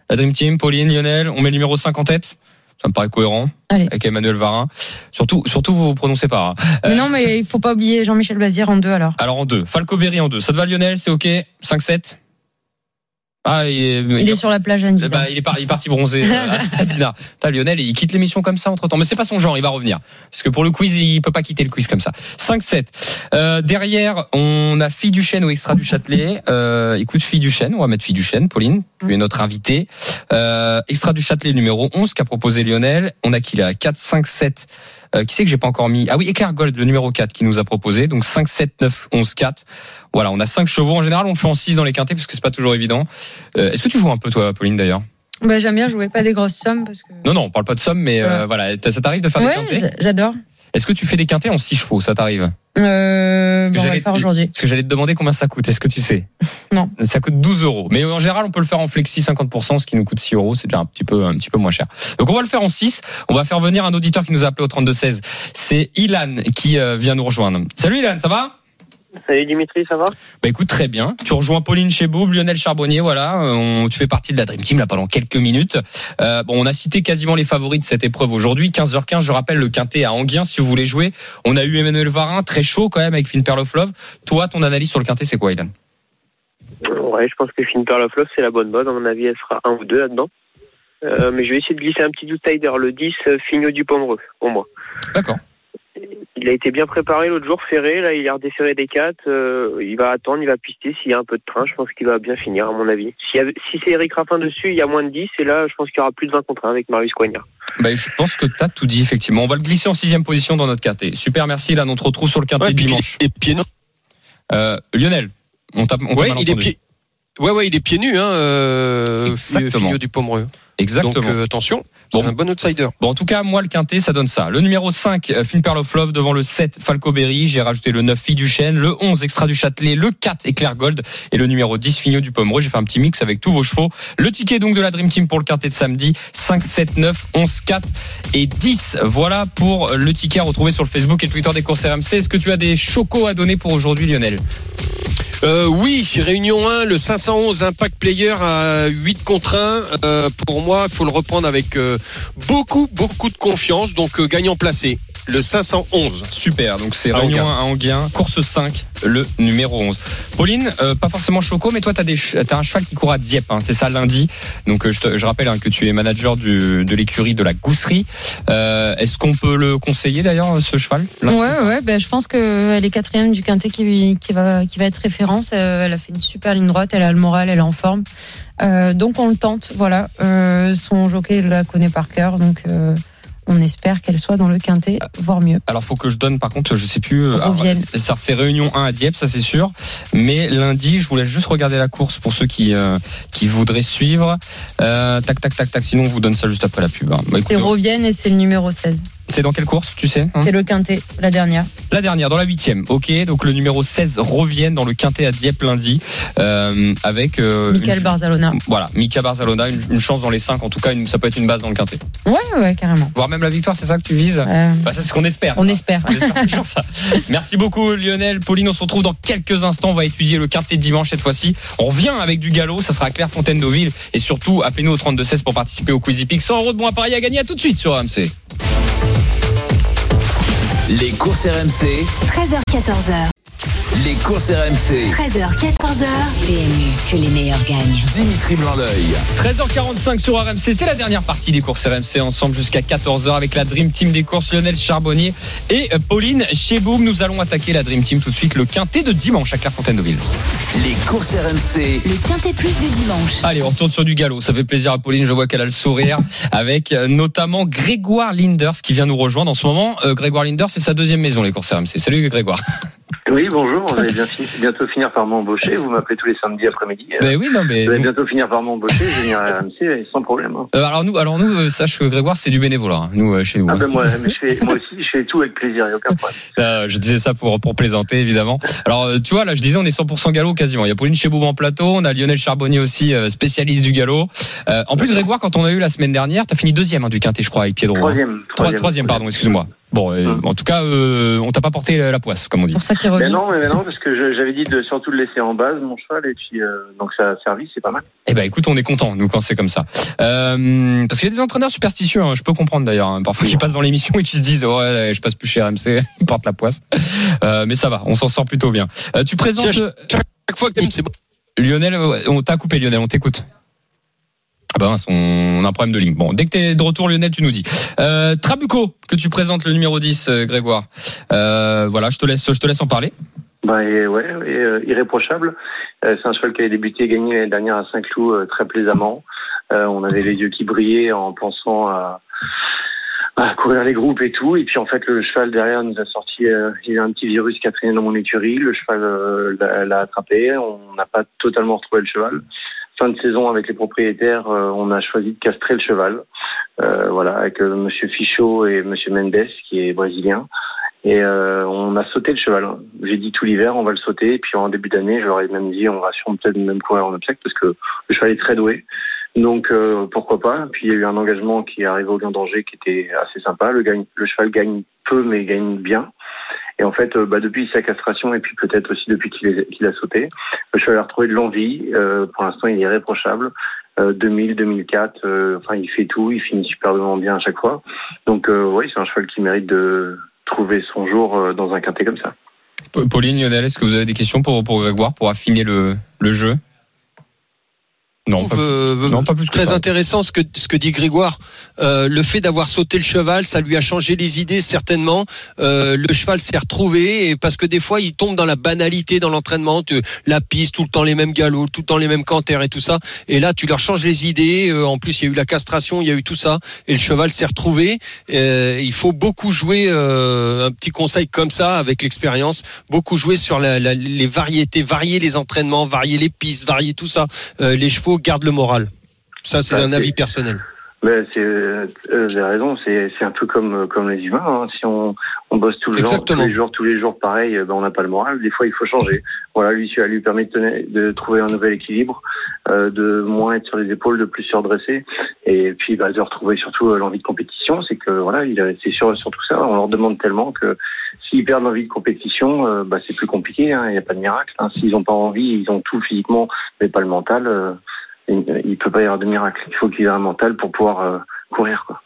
La Dream Team, Pauline, Lionel, on met le numéro 5 en tête? Ça me paraît cohérent Allez. avec Emmanuel Varin. Surtout surtout vous vous prononcez pas. hein. Mais Euh, non, mais il faut pas oublier Jean-Michel Bazir en deux alors. Alors en deux, Falco Berry en deux. Ça te va Lionel? C'est OK? 5 7 Ah, il est, Il est sur la plage Andy. Eh ben, il, est par- il est parti bronzer, euh, à Dina. Putain, Lionel, il quitte l'émission comme ça entre temps. Mais c'est pas son genre, il va revenir. Parce que pour le quiz, il peut pas quitter le quiz comme ça. 5-7. Euh, derrière, on a Fille du Chêne ou Extra du Châtelet. Euh, écoute, Fille du Chêne, on va mettre Fille du Chêne, Pauline. Tu es notre invitée. Euh, Extra du Châtelet numéro 11 qu'a proposé Lionel. On a qui là? 4, 5, 7. Euh, qui c'est que j'ai pas encore mis? Ah oui, Éclair Gold, le numéro 4 qui nous a proposé. Donc 5, 7, 9, 11, 4. Voilà, on a 5 chevaux. En général, on le fait en 6 dans les quintés parce que c'est pas toujours évident. Euh, Est-ce que tu joues un peu toi, Pauline d'ailleurs? Bah, J'aime bien jouer, pas des grosses sommes. Parce que... Non, non, on parle pas de somme, mais euh, voilà, t'as- ça t'arrive de faire des Ouais, quintés? j'a- j'adore. Est-ce que tu fais des quintés en 6 chevaux? Ça t'arrive? Euh, bon, on va le faire aujourd'hui. Parce que j'allais te demander combien ça coûte. Est-ce que tu sais Non. Ça coûte 12 euros. Mais en général, on peut le faire en flexi 50%, ce qui nous coûte 6 euros. C'est déjà un petit peu, un petit peu moins cher. Donc on va le faire en 6. On va faire venir un auditeur qui nous a appelé au 32-16. C'est Ilan qui euh, vient nous rejoindre. Salut Ilan, ça va? Salut Dimitri, ça va? Bah écoute, très bien. Tu rejoins Pauline Cheboub, Lionel Charbonnier, voilà. Euh, On, tu fais partie de la Dream Team là pendant quelques minutes. Euh, bon, on a cité quasiment les favoris de cette épreuve aujourd'hui. 15h15, je rappelle le quintet à Anguien si vous voulez jouer. On a eu Emmanuel Varin, très chaud quand même avec Finn Pearl of Love. Toi, ton analyse sur le quintet, c'est quoi, Ilan Ouais, je pense que Finn Pearl of Love, c'est la bonne bonne. À mon avis, elle sera un ou deux là-dedans. Euh, mais je vais essayer de glisser un petit outsider, le 10, euh, Fignot du Pomereux, pour moi. D'accord. Il a été bien préparé l'autre jour, ferré. Là, il a redéferré des 4. il va attendre, il va pister. S'il y a un peu de train, je pense qu'il va bien finir, à mon avis. Si c'est Eric Raffin dessus, il y a moins de 10. Et là, je pense qu'il y aura plus de 20 contre 1 avec Marius Coignard. Bah, je pense que tu as tout dit, effectivement. On va le glisser en sixième position dans notre quintet. Super, merci. Là, on te retrouve sur le quintet Ouais, dimanche. il est pieds nus. Euh, Lionel, on t'a on Ouais, il est entendu. pieds. Ouais, ouais, il est pieds nus, hein, euh, Exactement. Du Pomereux. Exactement. Donc euh, attention, c'est Bon. un bon outsider. Bon, en tout cas, moi, le quintet, ça donne ça. Le numéro 5, euh, Finn Pearl of Love, devant le 7, Falco Berry. J'ai rajouté le 9, Fille du Chêne. Le 11, Extra du Châtelet. Le 4, Éclair Gold. Et le numéro 10, Fignot du Pomereux. J'ai fait un petit mix avec tous vos chevaux. Le ticket, donc, de la Dream Team pour le quintet de samedi. 5, 7, 9, 11, 4 et 10. Voilà pour le ticket à retrouver sur le Facebook et Twitter des courses RMC. Est-ce que tu as des chocos à donner pour aujourd'hui, Lionel? Euh, oui, Réunion 1, le 511 Impact Player à 8 contre 1. Euh, pour moi, il faut le reprendre avec euh, beaucoup, beaucoup de confiance. Donc, euh, gagnant placé, le 511. Super, donc c'est Réunion Anguien. 1 à Anguien, course 5, le numéro 11. Pauline, euh, pas forcément choco, mais toi, tu as, as un cheval qui court à Dieppe, hein, c'est ça lundi. Donc euh, je, te- je rappelle hein, que tu es manager du, de l'écurie de la Gousserie. Euh, Est-ce qu'on peut le conseiller d'ailleurs, ce cheval Ouais, ouais, ouais, ben, je pense qu'elle est quatrième du quintet qui, qui, va, qui va être référence. Euh, Elle a fait une super ligne droite, elle a le moral, elle est en forme. Euh, donc on le tente, voilà. Euh, son jockey la connaît par cœur, donc euh, on espère qu'elle soit dans le quintet, voire mieux. Alors faut que je donne par contre, je sais plus. euh, Revienne. c'est- ça, c'est Réunion 1 à Dieppe, ça c'est sûr. Mais lundi, je voulais juste regarder la course pour ceux qui euh, qui voudraient suivre. Euh, tac tac tac tac. Sinon, on vous donne ça juste après la pub. hein. Bah, C'est Rovienne et c'est le numéro 16. C'est dans quelle course, tu sais hein C'est le quintet, la dernière. La dernière, dans la huitième. Ok, donc le numéro 16 revient dans le quintet à Dieppe lundi euh, avec... Euh, Michael une- Barzalona. Voilà, Mika Barzalona, une, une chance dans les 5, en tout cas, une- ça peut être une base dans le quintet. Ouais, ouais, carrément. Voire même la victoire, c'est ça que tu vises Euh, bah, Ça, c'est ce qu'on espère. on espère. On espère toujours ça. Merci beaucoup Lionel. Pauline, on se retrouve dans quelques instants. On va étudier le quintet de dimanche cette fois-ci. On revient avec du galop. Ça sera Claire Fontaine d'Auville. Et surtout, appelez-nous au 32-16 pour participer au Quizy Peak. 100 euros de bons à Paris à gagner. À tout de suite sur AMC. Les courses RMC, 13h, 14h. Les courses RMC. 13h, 14h. PMU, que les meilleurs gagnent. Dimitri Blanc-L'œil. 13h45 sur RMC. C'est la dernière partie des courses RMC ensemble jusqu'à 14h avec la Dream Team des courses Lionel Charbonnier et euh, Pauline Cheboum. Nous allons attaquer la Dream Team tout de suite. Le quintet de dimanche à Claire Fontaine d'Auville. Les courses RMC, Le quintet plus du dimanche. Allez, on retourne sur du galop. Ça fait plaisir à Pauline. Je vois qu'elle a le sourire avec euh, notamment Grégoire Linders qui vient nous rejoindre en ce moment. Euh, Grégoire Linders, c'est sa deuxième maison, les courses RMC. Salut Grégoire. Oui, bonjour. Vous allez bien bientôt finir par m'embaucher. Vous m'appelez tous les samedis après-midi. Euh, Ben oui, non, mais. Vous allez bientôt finir par m'embaucher. Je vais venir à RMC sans problème. hein. Euh, alors nous, alors nous, euh, sache que Grégoire, c'est du bénévolat. hein, Nous, euh, chez nous. Ah hein. ben moi, mais je fais, moi aussi, je fais tout avec plaisir. Il n'y a aucun problème. Euh, je disais ça pour pour plaisanter évidemment. Alors euh, tu vois là, je disais on est 100% galop quasiment. Il y a Pauline Cheboum en plateau, on a Lionel Charbonnier aussi euh, spécialiste du galop. Euh, en plus Grégoire, quand on a eu la semaine dernière, t'as fini deuxième hein, du quintet, je crois, avec Piedro. hein. Troisième. Trois- troisième, pardon, excuse-moi. Bon, euh, Hum. en tout cas, euh, on t'a pas porté la poisse, comme on dit. pour ça qu'il Mais non, mais non, parce que j'avais dit de surtout le laisser en base, mon cheval, et puis euh, donc ça a servi, c'est pas mal. Eh ben écoute, on est content nous quand c'est comme ça. Euh, parce qu'il y a des entraîneurs superstitieux, hein, je peux comprendre d'ailleurs, hein, parfois qui passent dans l'émission et qui se disent ouais, je passe plus chez RMC, ils portent la poisse. Euh, mais ça va, on s'en sort plutôt bien. Euh, tu présentes euh, Chaque fois que t'aimes, c'est bon. Lionel, on t'a coupé Lionel, on t'écoute. Ah mince, on a un problème de ligne. Bon, dès que t'es de retour Lionel, tu nous dis. Euh, Trabuco, que tu présentes le numéro 10, euh, Grégoire. Euh, voilà, je te laisse, je te laisse en parler. Bah et ouais, et, euh, irréprochable. Euh, c'est un cheval qui avait débuté et gagné l'année dernière à Saint-Cloud euh, très plaisamment. On avait les yeux qui brillaient en pensant à, à courir les groupes et tout. Et puis en fait, le cheval derrière nous a sorti. euh, il y a un petit virus qui a traîné dans mon écurie. Le cheval euh, l'a attrapé. On n'a pas totalement retrouvé le cheval. Fin de saison avec les propriétaires, euh, on a choisi de castrer le cheval. Euh, voilà, avec euh, Monsieur Fichot et Monsieur Mendes, qui est brésilien. Et on a sauté le cheval. J'ai dit tout l'hiver, on va le sauter. Et puis en début d'année, je leur ai même dit, on va peut-être même courir en obstacle parce que le cheval est très doué. Donc pourquoi pas. Puis il y a eu un engagement qui est arrivé au Lion d'Angers qui était assez sympa. Le, gagne, le cheval gagne peu mais gagne bien. Et en fait, euh, bah, depuis sa castration et puis peut-être aussi depuis qu'il a sauté, le cheval a retrouvé de l'envie. Euh, pour l'instant, il est irréprochable. Euh, 2000, 2004, euh, enfin il fait tout, il finit superbement bien à chaque fois. Donc oui, c'est un cheval qui mérite de trouver son jour dans un quintet comme ça. Pa- Pauline, Lionel, est-ce que vous avez des questions pour, pour Grégoire pour affiner le jeu? Non, pas, Euh, plus- non, pas plus que très ça. intéressant ce que ce que dit Grégoire. Euh, le fait d'avoir sauté le cheval, ça lui a changé les idées certainement. Euh, le cheval s'est retrouvé et parce que des fois il tombe dans la banalité dans l'entraînement, la piste tout le temps les mêmes galops, tout le temps les mêmes canters et tout ça. Et là tu leur changes les idées. Euh, en plus il y a eu la castration, il y a eu tout ça et le cheval s'est retrouvé. Il faut beaucoup jouer un petit conseil comme ça avec l'expérience, beaucoup jouer sur la- la- les variétés, varier les entraînements, varier les pistes, varier tout ça. Les chevaux gardent le moral. Ça, c'est Ça, un avis personnel. Mais c'est, euh, vous avez raison, c'est, c'est un peu comme, euh, comme les humains. hein. Si on, on bosse tout le genre, tous les jours, tous les jours pareil, ben on n'a pas le moral. Des fois, il faut changer. Voilà, lui, ça lui permet de, tenir- de trouver un nouvel équilibre, euh, de moins être sur les épaules, de plus se redresser, et puis bah, de retrouver surtout euh, l'envie de compétition. C'est que voilà, il a- c'est sur, sur tout ça. On leur demande tellement que s'ils perdent l'envie de compétition, bah, c'est plus compliqué. hein. Il n'y a pas de miracle. hein. S'ils n'ont pas envie, ils ont tout physiquement, mais pas le mental. Euh, il ne peut pas y avoir de miracle. Il faut qu'il ait un mental pour pouvoir euh, courir. Quoi.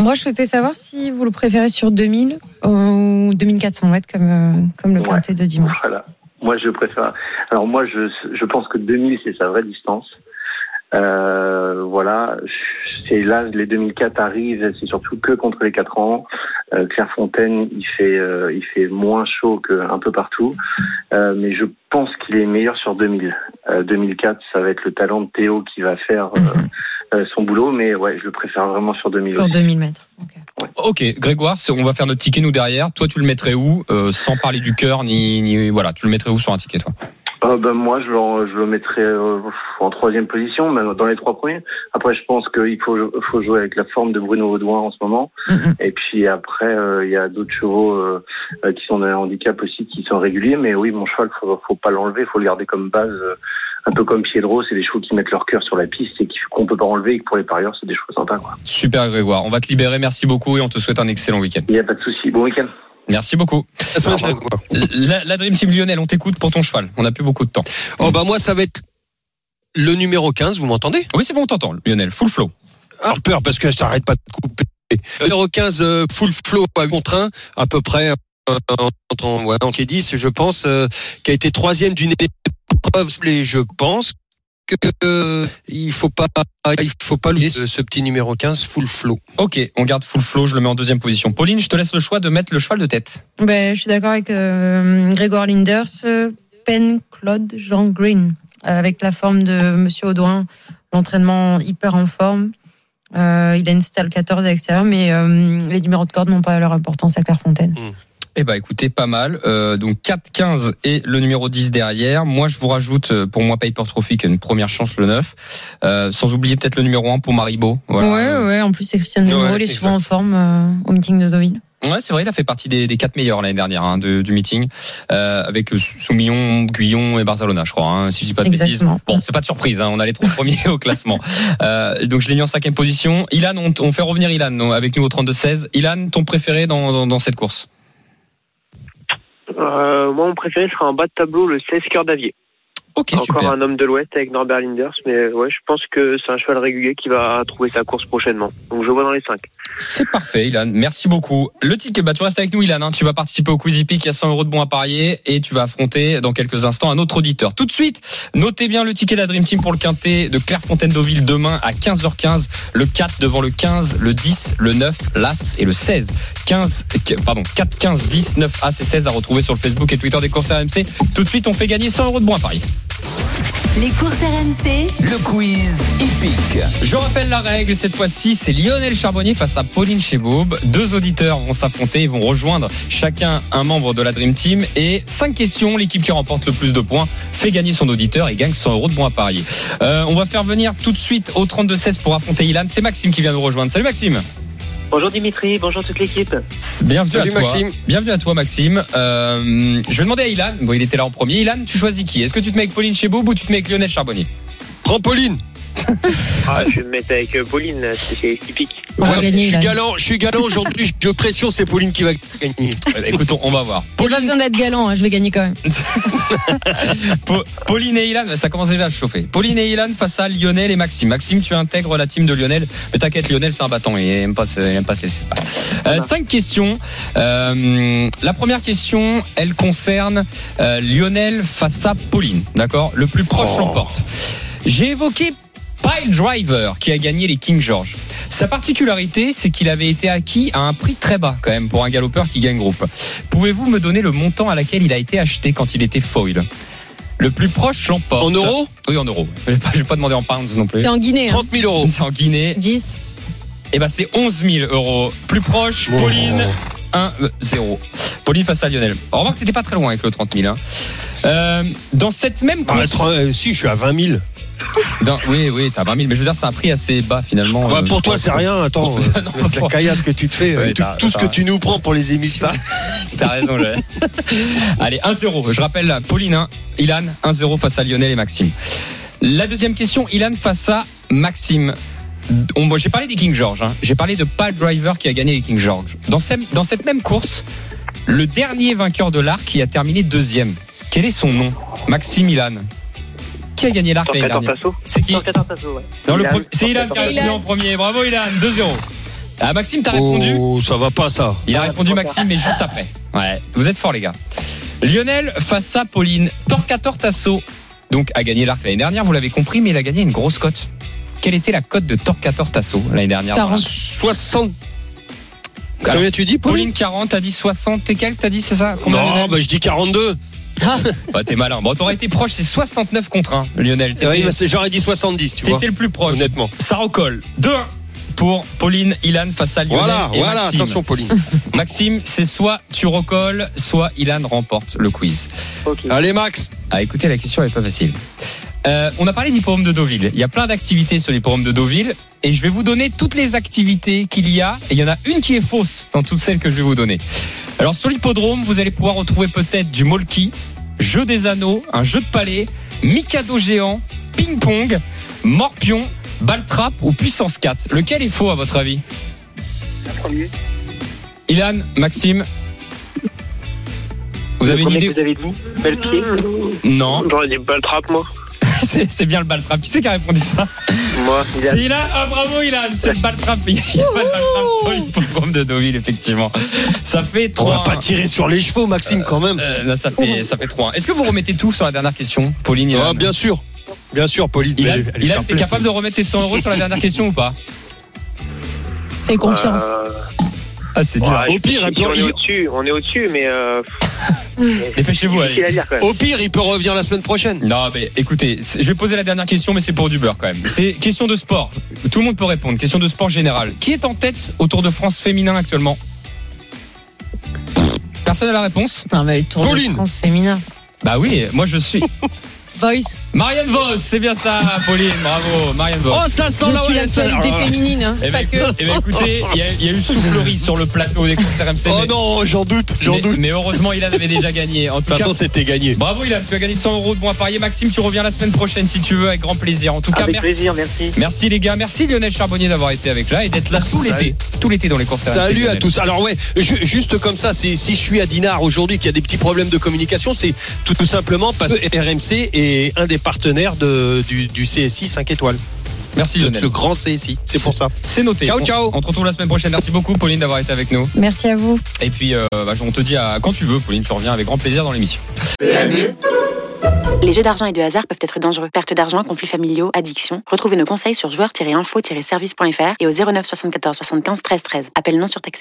Moi, je souhaitais savoir si vous le préférez sur 2000 ou 2400 mètres comme, euh, comme le Ouais. quintet de dimanche. Voilà. Moi, je préfère. Alors moi, je, je pense que 2000 c'est sa vraie distance. Euh, voilà, c'est là les 2004 arrivent, c'est surtout que contre les 4 ans. Euh, Clairefontaine, il fait, euh, il fait moins chaud qu'un peu partout, Euh, mais je pense qu'il est meilleur sur 2000. Euh, 2004, ça va être le talent de Théo qui va faire euh, Mhm. euh, son boulot, mais ouais, je le préfère vraiment sur 2000. Sur aussi. 2000 mètres. Ok. Ok, Grégoire, on va faire notre ticket nous derrière. Toi, tu le mettrais où Euh, Sans parler du cœur ni, ni voilà, tu le mettrais où sur un ticket toi? Euh, ben, moi, je le, je le mettrais euh, en troisième position, mais dans les trois premiers. Après, je pense qu'il faut, faut jouer avec la forme de Bruno Audouin en ce moment. Mhm. Et puis après, euh, il y a d'autres chevaux euh, euh, qui sont d'un handicap aussi, qui sont réguliers. Mais oui, mon cheval, faut, faut pas l'enlever, faut le garder comme base. euh, un peu comme Piedro, c'est des chevaux qui mettent leur cœur sur la piste et qui- qu'on peut pas enlever et que pour les parieurs, c'est des chevaux sympas. Quoi. Super Grégoire, on va te libérer, merci beaucoup et on te souhaite un excellent week-end. Il n'y a pas de souci. Bon week-end. Merci beaucoup. La. La, Dream Team Lionel, on t'écoute pour ton cheval. On n'a plus beaucoup de temps. Oh bah moi ça va être le numéro 15, vous m'entendez? Oui, c'est bon, on t'entend, Lionel. Full flow. Ah, peur parce que ça arrête pas de couper. Le numéro 15 euh, full flow à contre 1 à peu près euh, en, en, ouais, en 10 je pense euh, qui a été troisième d'une épreuve et je pense euh, il faut pas il faut pas ce, ce petit numéro 15 full flow. Ok, on garde full flow, je le mets en deuxième position. Pauline, je te laisse le choix de mettre le cheval de tête. Ben, je suis d'accord avec euh, Grégoire Linders, Pen Claude Jean Green, euh, avec la forme de Monsieur Audouin, l'entraînement hyper en forme. Euh, il a une style 14 à l'extérieur, mais euh, les numéros de corde n'ont pas leur importance à Clairefontaine. Eh ben écoutez, pas mal. Euh, donc 4, 15 et le numéro 10 derrière. Moi, je vous rajoute euh, pour moi Paper Trophy qui a une première chance le 9. Euh, sans oublier peut-être le numéro 1 pour Maribo. Voilà. Ouais, ouais, en plus c'est Christian Demuro, Ouais, il est exact. souvent en forme euh, au meeting de Deauville. Ouais, c'est vrai, il a fait partie des, des quatre meilleurs l'année dernière hein, de- du meeting, euh, avec euh, Soumillon, Guyon et Barcelona, je crois, hein, si je dis pas de bêtises. Bon, c'est pas de surprise, hein, on a les trois premiers au classement. Euh, donc je l'ai mis en cinquième position. Ilan, on, on fait revenir Ilan avec nous au 32-16. Ilan, ton préféré dans, dans, dans cette course? Euh, moi, mon préféré sera en bas de tableau, le 16 cœur d'Avier. Ok, Encore super. un homme de l'Ouest avec Norbert Linders, mais ouais, je pense que c'est un cheval régulier qui va trouver sa course prochainement. Donc je vois dans les 5. C'est parfait, Ilan. Merci beaucoup. Le ticket, bah, tu restes avec nous, Ilan. hein. Tu vas participer au Quizy Peak. Il y a 100 euros de bons à parier et tu vas affronter dans quelques instants un autre auditeur. Tout de suite, notez bien le ticket de la Dream Team pour le quintet de Clairefontaine-Deauville demain à 15h15. Le 4 devant le 15, le 10, le 9, l'As et le 16. 15, pardon, 4, 15, 10, 9, As et 16 à retrouver sur le Facebook et Twitter des courses RMC. Tout de suite, on fait gagner 100 euros de bons à parier. Les courses RMC, Le quiz hippique. Je rappelle la règle, cette fois-ci, c'est Lionel Charbonnier face à Pauline Cheboub. Deux auditeurs vont s'affronter et vont rejoindre chacun un membre de la Dream Team. Et cinq questions, l'équipe qui remporte le plus de points fait gagner son auditeur et gagne 100 euros de bons à parier. Euh, on va faire venir tout de suite au 32-16 pour affronter Ilan. C'est Maxime qui vient nous rejoindre. Salut Maxime Bonjour Dimitri, bonjour toute l'équipe. Bienvenue Salut à toi. Maxime. Bienvenue à toi Maxime. Euh, je vais demander à Ilan, bon il était là en premier. Ilan, tu choisis qui? Est-ce que tu te mets avec Pauline Cheboub ou tu te mets avec Lionel Charbonnier? Trampoline. Ah, je vais me mettre avec euh, Pauline, c'est typique. Gagner, je suis galant, je suis galant aujourd'hui. Je pression, c'est Pauline qui va gagner. Euh, Écoute, on- va voir. J'ai pas besoin d'être galant, hein, je vais gagner quand même. Pa- Pauline et Ilan, ça commence déjà à chauffer. Pauline et Ilan face à Lionel et Maxime. Maxime, tu intègres la team de Lionel. Mais t'inquiète, Lionel, c'est un bâton. Il aime pas, il aime pas ses- Euh, cinq questions. Euh, la première question, elle concerne euh, Lionel face à Pauline. D'accord? Le plus proche l'emporte. J'ai évoqué Pile Driver qui a gagné les King George. Sa particularité, c'est qu'il avait été acquis à un prix très bas quand même pour un galopeur qui gagne groupe. Pouvez-vous me donner le montant à laquelle il a été acheté quand il était foil? Le plus proche l'emporte. En euros? Oui, en euros. Je vais pas, je vais pas demander en pounds non plus. C'est en Guinée. Hein. 30 000 euros. C'est en Guinée. 10. Et ben c'est 11 000 euros. Plus proche. Pauline 1 0. Pauline face à Lionel. Oh, remarque, t'étais pas très loin avec le 30 000. hein. Euh, dans cette même Ah, course, euh, si, je suis à 20 000. dans- oui, oui, t'as 20 000, mais je veux dire, c'est un prix assez bas finalement. Bah, Euh, pour toi, c'est rien. Attends, pour- euh, non, la caillasse que tu te fais, euh, Ouais, tout, ce que tu nous prends pour les émissions. T'as raison, j'ai. Allez, 1-0. Je rappelle, Pauline 1, Ilan 1-0 face à Lionel et Maxime. La deuxième question, Ilan face à Maxime. On- moi, J'ai parlé des King George. hein. J'ai parlé de Pal Driver qui a gagné les King George. Dans, ce- dans cette même course, le dernier vainqueur de l'arc qui a terminé deuxième. Quel est son nom? Maxime Ilan. Qui a gagné l'arc l'année 114 dernière? C'est qui? 114 Tasso, ouais. C'est Ilan qui a 114. répondu en premier. Bravo Ilan, 2-0. Ah, Maxime, t'as répondu? Oh, ça va pas, ça. il a Ouais, répondu Maxime, mais juste après. Ouais, vous êtes forts les gars. Lionel face à Pauline. Torquator Tasso, donc a gagné l'arc l'année dernière, vous l'avez compris, mais il a gagné une grosse cote. Quelle était la cote de Torquator Tasso l'année dernière 40. 60. Alors, Combien tu dis, Pauline Pauline 40, t'as dit 60 et quelques, t'as dit c'est ça Combien, Non, bah, je dis 42. Bah, T'es malin. Bon, t'aurais été proche, c'est 69 contre 1, Lionel. Ouais, bah, J'aurais dit 70, tu vois. t'étais le plus proche. Honnêtement. Ça recolle. 2-1 pour Pauline, Ilan face à Lionel Voilà, et voilà, Maxime. attention Pauline. Maxime, c'est soit tu recolles, soit Ilan remporte le quiz. Allez Max. Ah, écoutez, la question elle est pas facile. Euh, on a parlé d'hippodrome de Deauville. Il y a plein d'activités sur l'hippodrome de Deauville et je vais vous donner toutes les activités qu'il y a et il y en a une qui est fausse dans toutes celles que je vais vous donner. Alors sur l'hippodrome, vous allez pouvoir retrouver peut-être du molki, jeu des anneaux, un jeu de palais, mikado géant, ping-pong, morpion, balle trappe ou puissance 4. Lequel est faux à votre avis? Ilan, Maxime? Vous avez une idée Vous avez dit Bel pied Non, J'aurais dit balle trappe, moi. c'est c'est bien le ball trap. Qui c'est qui a répondu ça Moi, il a- C'est Ilan Ah bravo Ilan C'est le ball trap. Il n'y a pas de ball trap sur l'hippodrome de Deauville, effectivement. Ça fait On 3 va pas tirer sur les chevaux Maxime quand même. Euh, là, ça fait, ça fait 3 Est-ce que vous remettez tout sur la dernière question, Pauline Ilan Ah, bien sûr. Bien sûr Pauline. Ilan, Elle- elle Ilan, t'es capable de remettre tes 100 euros sur la dernière question ou pas Fais confiance. Euh, Ah, c'est ouais, Au pire, on est au-dessus, on est au-dessus, mais euh, Dépêchez-vous, allez. à dire quand même. Au pire, il peut revenir la semaine prochaine. Non, mais écoutez, c'est- je vais poser la dernière question, mais c'est pour du beurre quand même. C'est question de sport. Tout le monde peut répondre. Question de sport général. Qui est en tête au Tour de France féminin actuellement? Personne n'a la réponse? Non, mais le Tour Pauline. de France féminin. Bah oui, moi je suis. Voice. Marianne Vos, c'est bien ça, Pauline, bravo, Marianne Vos. Oh, ça sent Je la suis l'actualité Ah. féminine, hein, Eh ben, pas que. eh ben, écoutez, il y, a- il y a eu soufflerie sur le plateau des courses RMC. Oh mais, non, j'en doute, j'en mais- doute. De mais heureusement, Ilan avait déjà gagné. En tout toute cas, façon, c'était gagné. bravo Ilan, tu as gagné 100 euros de bons à parier. Maxime, tu reviens la semaine prochaine si tu veux, avec grand plaisir. En tout cas, Avec merci. plaisir, merci. Merci les gars, merci Lionel Charbonnier d'avoir été avec là et d'être là tout l'été, tout l'été dans les RMC, Salut à tous. Alors ouais, ju- juste comme ça, si je suis à Dinard aujourd'hui qu'il y a des petits problèmes de communication, c'est tout, tout simplement parce que RMC un des partenaires de, du, du CSI 5 étoiles, Merci de ce grand CSI. C'est pour ça. C'est noté. Ciao, On- ciao. On, te retrouve la semaine prochaine. Merci beaucoup Pauline d'avoir été avec nous. Merci à vous. Et puis euh, bah, on te dit à quand tu veux Pauline, tu reviens avec grand plaisir dans l'émission. Les jeux d'argent et de hasard peuvent être dangereux. Perte d'argent, conflits familiaux, addiction. Retrouvez nos conseils sur joueurs-info-service.fr et au 09 74 75 13 13. Appel non surtaxé.